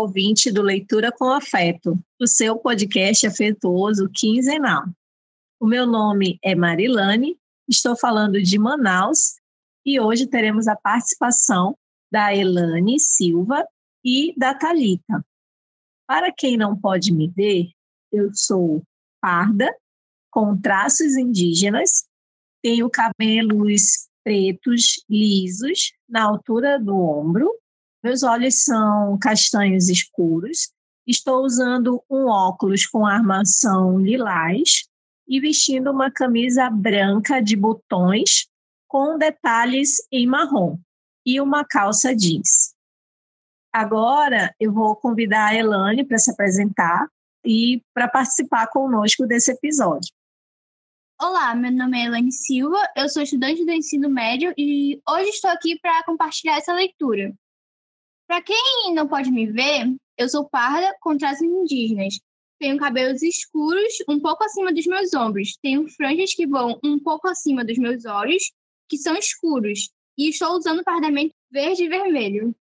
Ouvinte do Leitura com Afeto, o seu podcast afetuoso quinzenal. O meu nome é Marilane, estou falando de Manaus e hoje teremos a participação da Elane Silva e da Talita. Para quem não pode me ver, eu sou parda, com traços indígenas, tenho cabelos pretos lisos na altura do ombro meus olhos são castanhos escuros. Estou usando um óculos com armação lilás e vestindo uma camisa branca de botões com detalhes em marrom e uma calça jeans. Agora eu vou convidar a Elane para se apresentar e para participar conosco desse episódio. Olá, meu nome é Elane Silva, eu sou estudante do ensino médio e hoje estou aqui para compartilhar essa leitura. Para quem não pode me ver, eu sou parda com traços indígenas. Tenho cabelos escuros, um pouco acima dos meus ombros. Tenho franjas que vão um pouco acima dos meus olhos, que são escuros. E estou usando pardamento verde e vermelho.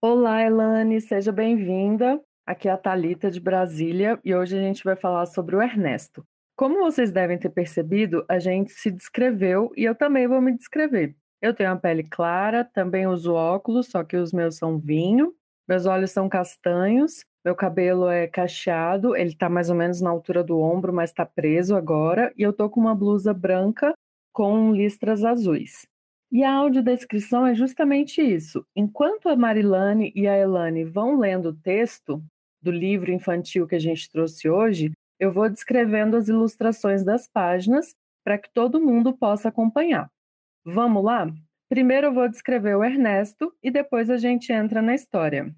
Olá, Elane, seja bem-vinda. Aqui é a Talita de Brasília e hoje a gente vai falar sobre o Ernesto. Como vocês devem ter percebido, a gente se descreveu e eu também vou me descrever. Eu tenho a pele clara, também uso óculos, só que os meus são vinho. Meus olhos são castanhos, meu cabelo é cacheado, ele tá mais ou menos na altura do ombro, mas tá preso agora. E eu tô com uma blusa branca com listras azuis. E a audiodescrição é justamente isso. Enquanto a Marilane e a Elane vão lendo o texto do livro infantil que a gente trouxe hoje, eu vou descrevendo as ilustrações das páginas para que todo mundo possa acompanhar. Vamos lá? Primeiro eu vou descrever o Ernesto e depois a gente entra na história.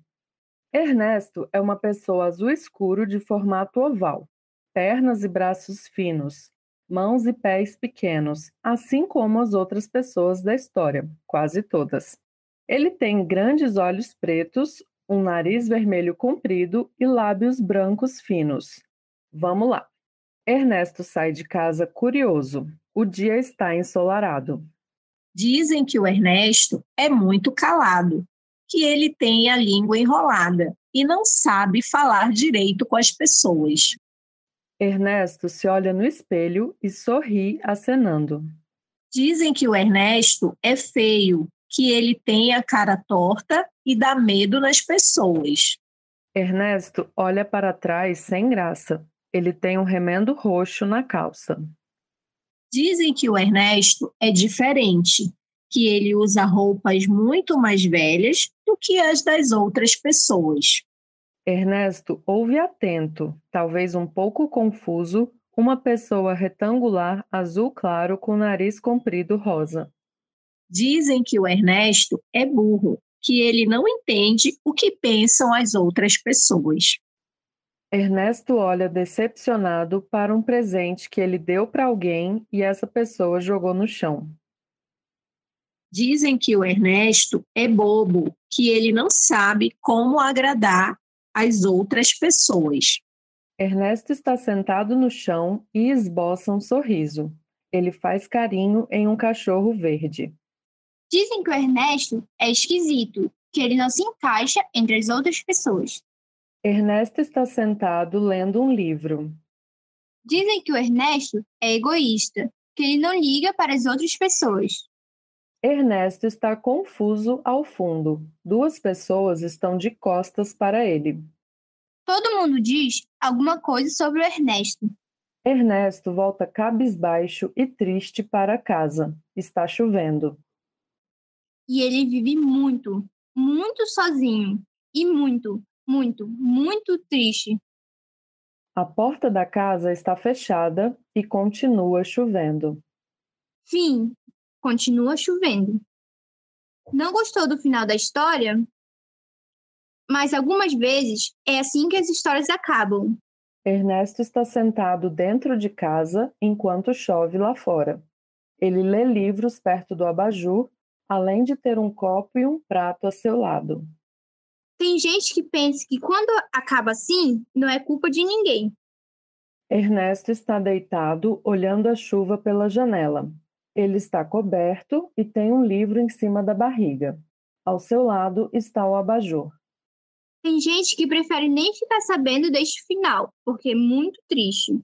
Ernesto é uma pessoa azul escuro de formato oval, pernas e braços finos, mãos e pés pequenos, assim como as outras pessoas da história, quase todas. Ele tem grandes olhos pretos, um nariz vermelho comprido e lábios brancos finos. Vamos lá. Ernesto sai de casa curioso. O dia está ensolarado. Dizem que o Ernesto é muito calado, que ele tem a língua enrolada e não sabe falar direito com as pessoas. Ernesto se olha no espelho e sorri acenando. Dizem que o Ernesto é feio, que ele tem a cara torta e dá medo nas pessoas. Ernesto olha para trás sem graça. Ele tem um remendo roxo na calça. Dizem que o Ernesto é diferente, que ele usa roupas muito mais velhas do que as das outras pessoas. Ernesto ouve atento, talvez um pouco confuso, uma pessoa retangular azul claro com nariz comprido rosa. Dizem que o Ernesto é burro, que ele não entende o que pensam as outras pessoas. Ernesto olha decepcionado para um presente que ele deu para alguém e essa pessoa jogou no chão. Dizem que o Ernesto é bobo, que ele não sabe como agradar as outras pessoas. Ernesto está sentado no chão e esboça um sorriso. Ele faz carinho em um cachorro verde. Dizem que o Ernesto é esquisito, que ele não se encaixa entre as outras pessoas. Ernesto está sentado lendo um livro. Dizem que o Ernesto é egoísta, que ele não liga para as outras pessoas. Ernesto está confuso ao fundo. Duas pessoas estão de costas para ele. Todo mundo diz alguma coisa sobre o Ernesto. Ernesto volta cabisbaixo e triste para casa. Está chovendo. E ele vive muito, muito sozinho. E muito, muito, muito triste. A porta da casa está fechada e continua chovendo. Fim. Continua chovendo. Não gostou do final da história? Mas algumas vezes é assim que as histórias acabam. Ernesto está sentado dentro de casa enquanto chove lá fora. Ele lê livros perto do abajur, além de ter um copo e um prato a seu lado. Tem gente que pensa que quando acaba assim, não é culpa de ninguém. Ernesto está deitado, olhando a chuva pela janela. Ele está coberto e tem um livro em cima da barriga. Ao seu lado está o abajur. Tem gente que prefere nem ficar sabendo deste final, porque é muito triste.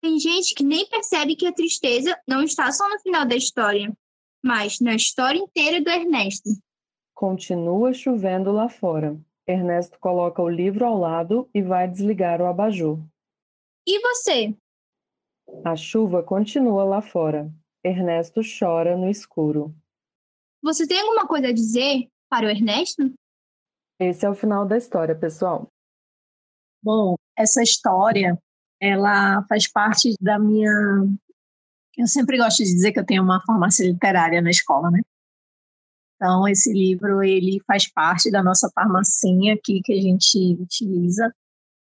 Tem gente que nem percebe que a tristeza não está só no final da história, mas na história inteira do Ernesto. Continua chovendo lá fora. Ernesto coloca o livro ao lado e vai desligar o abajur. E você? A chuva continua lá fora. Ernesto chora no escuro. Você tem alguma coisa a dizer para o Ernesto? Esse é o final da história, pessoal. Bom, essa história, ela faz parte da minha. Eu sempre gosto de dizer que eu tenho uma formação literária na escola, né? Então, esse livro, ele faz parte da nossa farmacinha aqui que a gente utiliza.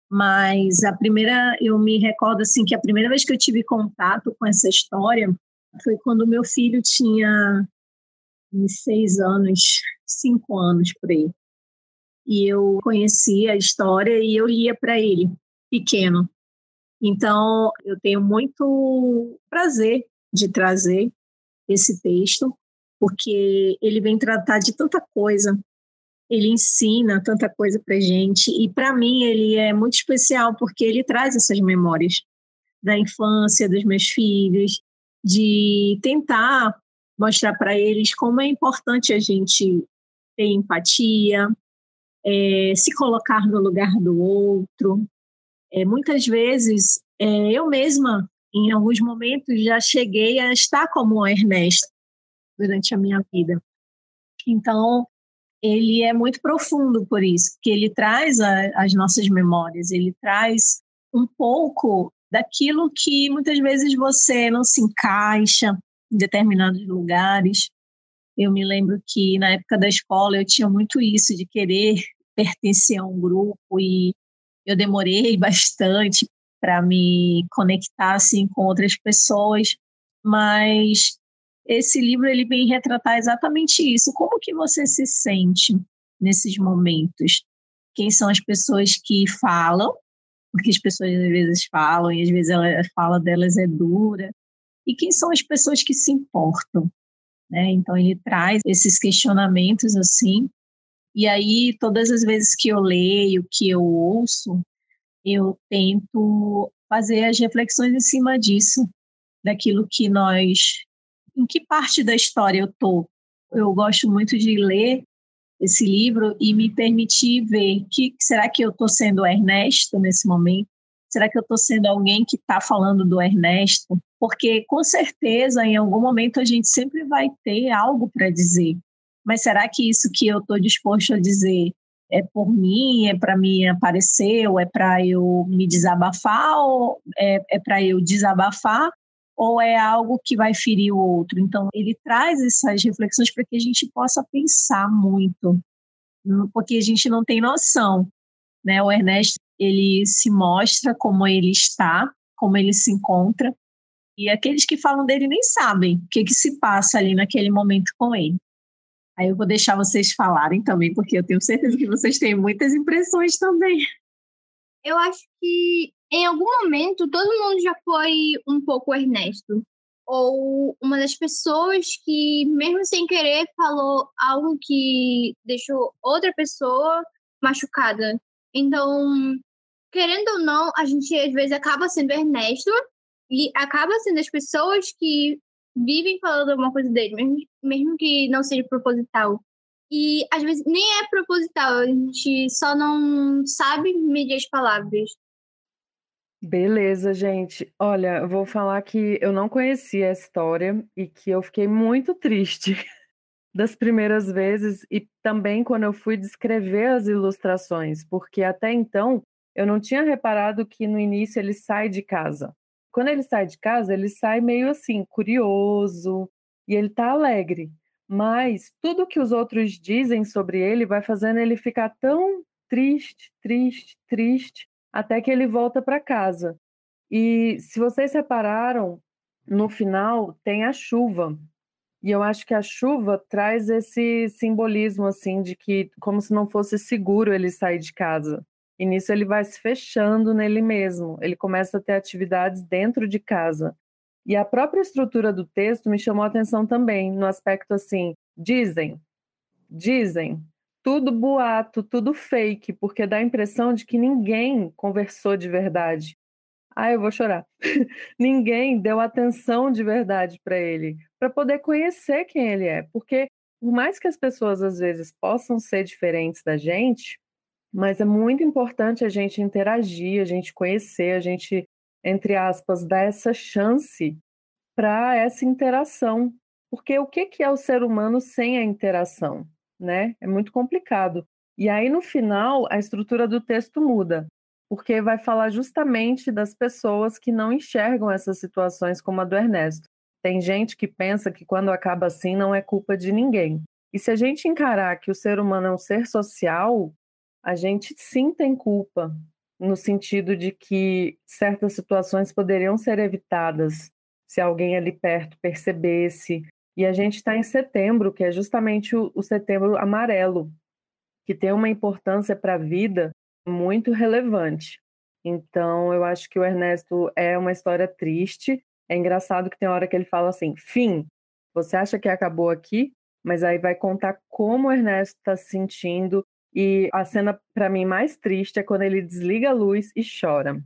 Mas a primeira, eu me recordo assim que a primeira vez que eu tive contato com essa história foi quando meu filho tinha seis anos, cinco anos por aí. E eu conhecia a história e eu lia para ele, pequeno. Então, eu tenho muito prazer de trazer esse texto, porque ele vem tratar de tanta coisa, ele ensina tanta coisa para gente, e para mim ele é muito especial, porque ele traz essas memórias da infância dos meus filhos, de tentar mostrar para eles como é importante a gente ter empatia, é, se colocar no lugar do outro. É, muitas vezes, é, eu mesma, em alguns momentos, já cheguei a estar como o Ernesto durante a minha vida. Então, ele é muito profundo por isso, porque ele traz a, as nossas memórias, ele traz um pouco daquilo que muitas vezes você não se encaixa em determinados lugares. Eu me lembro que na época da escola eu tinha muito isso de querer pertencer a um grupo e eu demorei bastante para me conectar assim com outras pessoas, mas esse livro ele vem retratar exatamente isso. Como que você se sente nesses momentos? Quem são as pessoas que falam porque as pessoas às vezes falam e às vezes a fala delas é dura. E quem são as pessoas que se importam? Né? Então ele traz esses questionamentos assim. E aí todas as vezes que eu leio, que eu ouço, eu tento fazer as reflexões em cima disso, daquilo que nós, em que parte da história eu tô. Eu gosto muito de ler esse livro e me permitir ver que será que eu estou sendo Ernesto nesse momento? Será que eu estou sendo alguém que está falando do Ernesto? Porque com certeza em algum momento a gente sempre vai ter algo para dizer. Mas será que isso que eu estou disposto a dizer é por mim, é para me aparecer, ou é para eu me desabafar, ou é, é para eu desabafar, ou é algo que vai ferir o outro. Então, ele traz essas reflexões para que a gente possa pensar muito, porque a gente não tem noção. Né? O Ernesto ele se mostra como ele está, como ele se encontra, e aqueles que falam dele nem sabem o que, que se passa ali naquele momento com ele. Aí eu vou deixar vocês falarem também, porque eu tenho certeza que vocês têm muitas impressões também. Eu acho que em algum momento todo mundo já foi um pouco Ernesto. Ou uma das pessoas que, mesmo sem querer, falou algo que deixou outra pessoa machucada. Então, querendo ou não, a gente às vezes acaba sendo Ernesto e acaba sendo as pessoas que vivem falando alguma coisa dele, mesmo, mesmo que não seja proposital. E às vezes nem é proposital, a gente só não sabe medir as palavras. Beleza, gente. Olha, eu vou falar que eu não conhecia a história e que eu fiquei muito triste das primeiras vezes e também quando eu fui descrever as ilustrações, porque até então eu não tinha reparado que no início ele sai de casa. Quando ele sai de casa, ele sai meio assim, curioso e ele tá alegre. Mas tudo que os outros dizem sobre ele vai fazendo ele ficar tão triste, triste, triste, até que ele volta para casa. E se vocês repararam, no final tem a chuva. E eu acho que a chuva traz esse simbolismo assim de que como se não fosse seguro ele sair de casa. E nisso ele vai se fechando nele mesmo. Ele começa a ter atividades dentro de casa. E a própria estrutura do texto me chamou a atenção também, no aspecto assim, dizem, dizem, tudo boato, tudo fake, porque dá a impressão de que ninguém conversou de verdade. Ah, eu vou chorar. ninguém deu atenção de verdade para ele, para poder conhecer quem ele é, porque por mais que as pessoas às vezes possam ser diferentes da gente, mas é muito importante a gente interagir, a gente conhecer, a gente, entre aspas, dar essa chance para essa interação. Porque o que é o ser humano sem a interação? Né? É muito complicado. E aí, no final, a estrutura do texto muda, porque vai falar justamente das pessoas que não enxergam essas situações como a do Ernesto. Tem gente que pensa que quando acaba assim não é culpa de ninguém. E se a gente encarar que o ser humano é um ser social, a gente sim tem culpa, no sentido de que certas situações poderiam ser evitadas se alguém ali perto percebesse. E a gente está em setembro, que é justamente o, o setembro amarelo, que tem uma importância para a vida muito relevante. Então, eu acho que o Ernesto é uma história triste. É engraçado que tem hora que ele fala assim: fim, você acha que acabou aqui? Mas aí vai contar como o Ernesto está se sentindo e a cena, para mim, mais triste é quando ele desliga a luz e chora.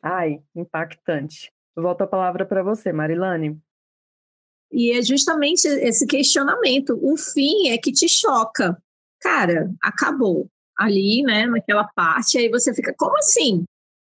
Ai, impactante. Volto a palavra para você, Marilane. E é justamente esse questionamento. O fim é que te choca. Cara, acabou. Ali, né, naquela parte, aí você fica, como assim?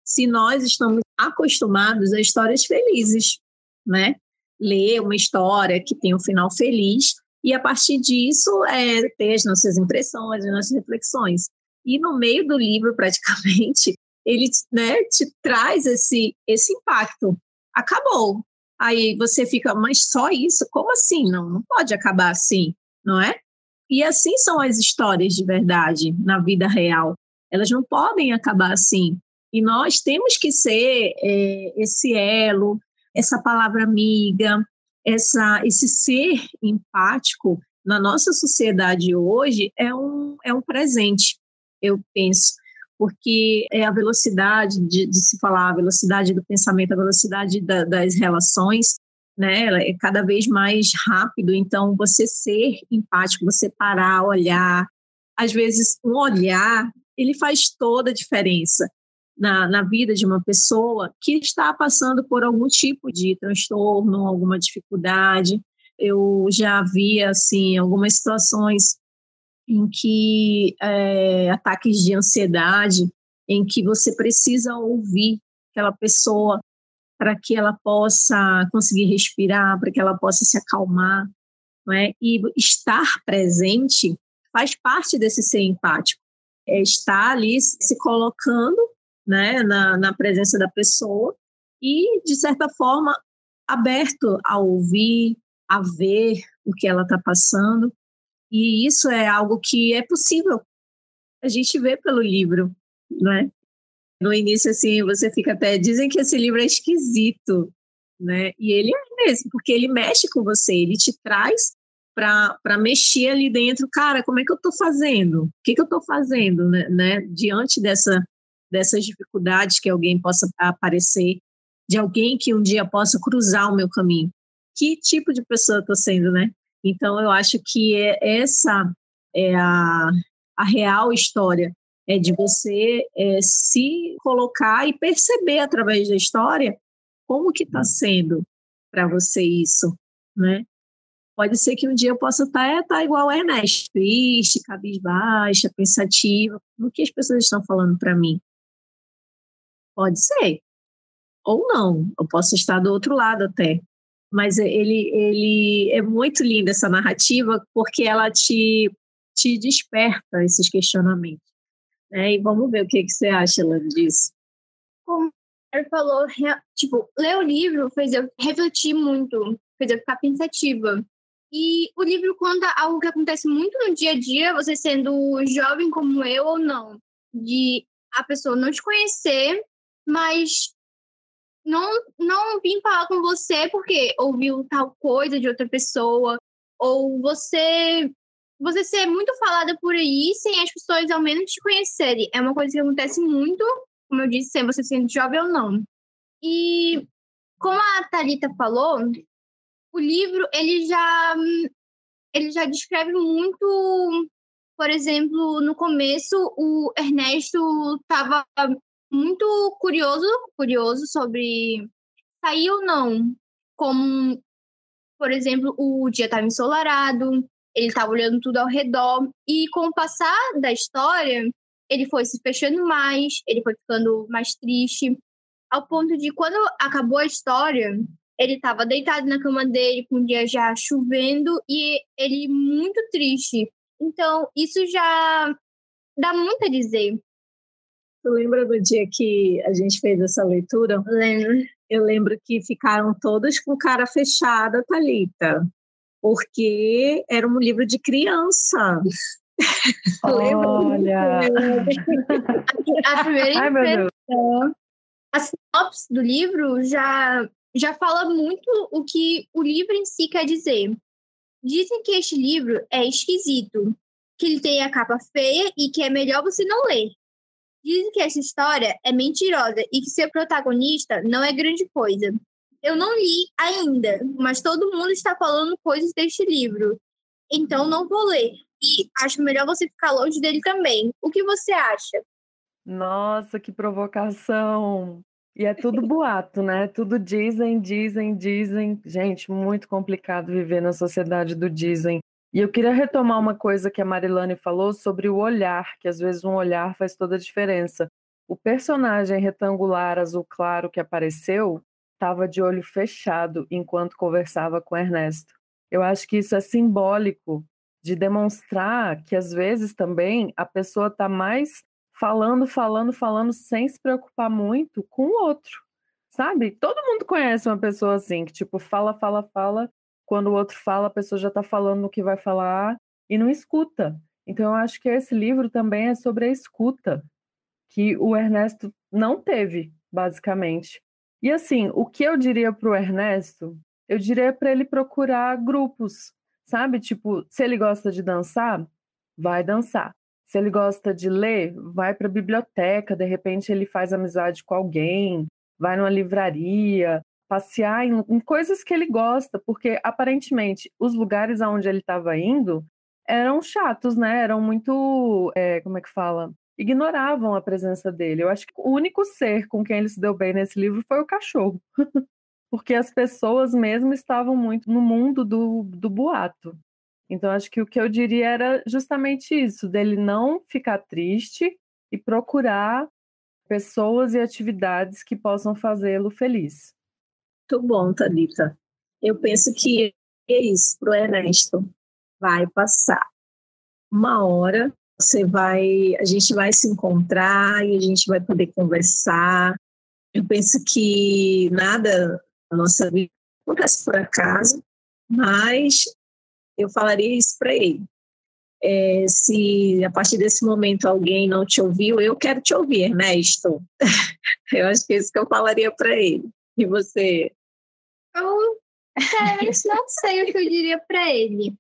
Se nós estamos acostumados a histórias felizes, né? Ler uma história que tem um final feliz, e a partir disso é, ter as nossas impressões, as nossas reflexões. E no meio do livro, praticamente, ele né, te traz esse, esse impacto. Acabou. Aí você fica, mas só isso? Como assim? Não, não pode acabar assim, não é? E assim são as histórias de verdade na vida real. Elas não podem acabar assim. E nós temos que ser é, esse elo, essa palavra amiga, essa, esse ser empático na nossa sociedade hoje é um, é um presente, eu penso, porque é a velocidade de, de se falar, a velocidade do pensamento, a velocidade da, das relações, né, é cada vez mais rápido, então você ser empático, você parar, olhar, às vezes um olhar, ele faz toda a diferença na, na vida de uma pessoa que está passando por algum tipo de transtorno, alguma dificuldade. Eu já vi assim algumas situações em que é, ataques de ansiedade, em que você precisa ouvir aquela pessoa para que ela possa conseguir respirar, para que ela possa se acalmar, não é? E estar presente faz parte desse ser empático, é estar ali se colocando né, na, na presença da pessoa e, de certa forma, aberto a ouvir, a ver o que ela está passando. E isso é algo que é possível a gente ver pelo livro, né? No início, assim, você fica até... Dizem que esse livro é esquisito, né? E ele é mesmo, porque ele mexe com você, ele te traz para mexer ali dentro. Cara, como é que eu estou fazendo? O que, que eu estou fazendo, né, né? Diante dessa dessas dificuldades que alguém possa aparecer, de alguém que um dia possa cruzar o meu caminho. Que tipo de pessoa eu estou sendo, né? Então, eu acho que é, essa é a, a real história, é de você é, se colocar e perceber através da história como que está sendo para você isso, né? Pode ser que um dia eu possa estar tá, tá igual a Ernesto, triste, cabisbaixa, pensativa, o que as pessoas estão falando para mim. Pode ser. Ou não. Eu posso estar do outro lado até. Mas ele, ele é muito linda essa narrativa porque ela te, te desperta esses questionamentos. Né? E vamos ver o que, que você acha, Lana, disso. Como ele falou, tipo, ler o livro fez eu refletir muito, fez eu ficar pensativa. E o livro conta algo que acontece muito no dia a dia, você sendo jovem como eu ou não, de a pessoa não te conhecer mas não, não vim falar com você porque ouviu tal coisa de outra pessoa, ou você você ser muito falada por aí sem as pessoas ao menos te conhecerem. É uma coisa que acontece muito, como eu disse, sem você sendo jovem ou não. E como a Thalita falou, o livro ele já ele já descreve muito Por exemplo, no começo, o Ernesto estava muito curioso, curioso sobre sair ou não. Como, por exemplo, o dia estava ensolarado, ele estava olhando tudo ao redor, e com o passar da história, ele foi se fechando mais, ele foi ficando mais triste, ao ponto de quando acabou a história, ele estava deitado na cama dele, com o dia já chovendo, e ele muito triste. Então, isso já dá muito a dizer. Tu lembra do dia que a gente fez essa leitura? Lembro. Eu lembro que ficaram todos com cara fechada, Talita, porque era um livro de criança. Olha! a primeira Ai, impressão, a sinopse do livro já, já fala muito o que o livro em si quer dizer. Dizem que este livro é esquisito, que ele tem a capa feia e que é melhor você não ler. Dizem que essa história é mentirosa e que ser protagonista não é grande coisa. Eu não li ainda, mas todo mundo está falando coisas deste livro. Então não vou ler. E acho melhor você ficar longe dele também. O que você acha? Nossa, que provocação! E é tudo boato, né? Tudo dizem, dizem, dizem. Gente, muito complicado viver na sociedade do dizem. E eu queria retomar uma coisa que a Marilane falou sobre o olhar, que às vezes um olhar faz toda a diferença. O personagem retangular azul claro que apareceu estava de olho fechado enquanto conversava com Ernesto. Eu acho que isso é simbólico de demonstrar que às vezes também a pessoa está mais falando, falando, falando, sem se preocupar muito com o outro, sabe? Todo mundo conhece uma pessoa assim, que tipo, fala, fala, fala, quando o outro fala, a pessoa já está falando o que vai falar e não escuta. Então, eu acho que esse livro também é sobre a escuta, que o Ernesto não teve, basicamente. E assim, o que eu diria para o Ernesto? Eu diria para ele procurar grupos, sabe? Tipo, se ele gosta de dançar, vai dançar. Se ele gosta de ler, vai para a biblioteca, de repente ele faz amizade com alguém, vai numa livraria, passear em, em coisas que ele gosta, porque aparentemente os lugares aonde ele estava indo eram chatos, né? Eram muito, é, como é que fala? Ignoravam a presença dele. Eu acho que o único ser com quem ele se deu bem nesse livro foi o cachorro. porque as pessoas mesmo estavam muito no mundo do, do boato. Então, acho que o que eu diria era justamente isso, dele não ficar triste e procurar pessoas e atividades que possam fazê-lo feliz. Muito bom, Thalita. Eu penso que é isso para o Ernesto. Vai passar. Uma hora você vai, a gente vai se encontrar e a gente vai poder conversar. Eu penso que nada na nossa vida acontece por acaso, mas eu falaria isso para ele. É, se a partir desse momento alguém não te ouviu, eu quero te ouvir, Ernesto. eu acho que é isso que eu falaria para ele. E você? Eu sinceramente não sei o que eu diria para ele.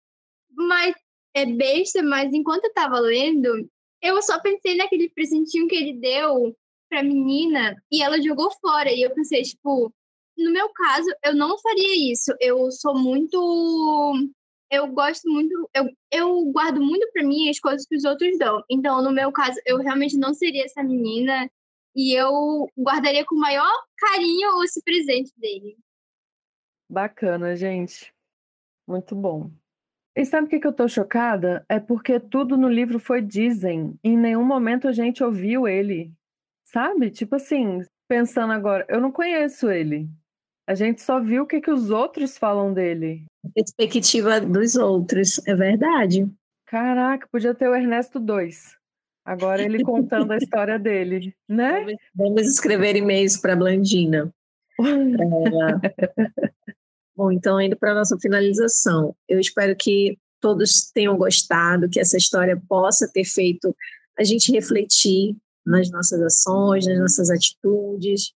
Mas é besta, mas enquanto eu estava lendo, eu só pensei naquele presentinho que ele deu pra menina e ela jogou fora. E eu pensei, tipo, no meu caso, eu não faria isso. Eu sou muito eu gosto muito, eu, eu guardo muito para mim as coisas que os outros dão. Então, no meu caso, eu realmente não seria essa menina e eu guardaria com o maior carinho esse presente dele. Bacana, gente. Muito bom. E sabe o que, que eu tô chocada? É porque tudo no livro foi dizem. Em nenhum momento a gente ouviu ele. Sabe? Tipo assim, pensando agora, eu não conheço ele. A gente só viu o que, que os outros falam dele. Perspectiva dos outros, é verdade. Caraca, podia ter o Ernesto 2. Agora ele contando a história dele, né? Vamos escrever e-mails para Blandina. Bom, então indo para a nossa finalização. Eu espero que todos tenham gostado, que essa história possa ter feito a gente refletir nas nossas ações, nas nossas atitudes,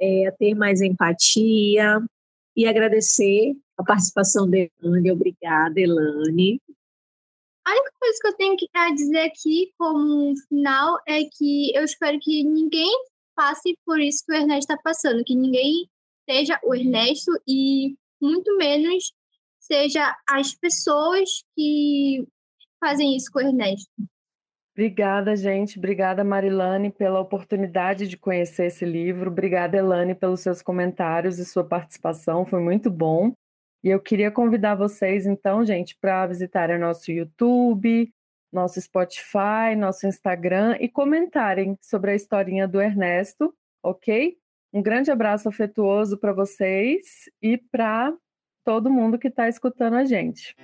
é, ter mais empatia e agradecer a participação da Elane. Obrigada, Elane. A única coisa que eu tenho que dizer aqui, como final, é que eu espero que ninguém passe por isso que o Ernesto está passando, que ninguém seja o Ernesto e muito menos seja as pessoas que fazem isso com o Ernesto. Obrigada, gente. Obrigada, Marilane, pela oportunidade de conhecer esse livro. Obrigada, Elane, pelos seus comentários e sua participação. Foi muito bom. E eu queria convidar vocês, então, gente, para visitarem nosso YouTube, nosso Spotify, nosso Instagram e comentarem sobre a historinha do Ernesto, ok? Um grande abraço afetuoso para vocês e para todo mundo que está escutando a gente.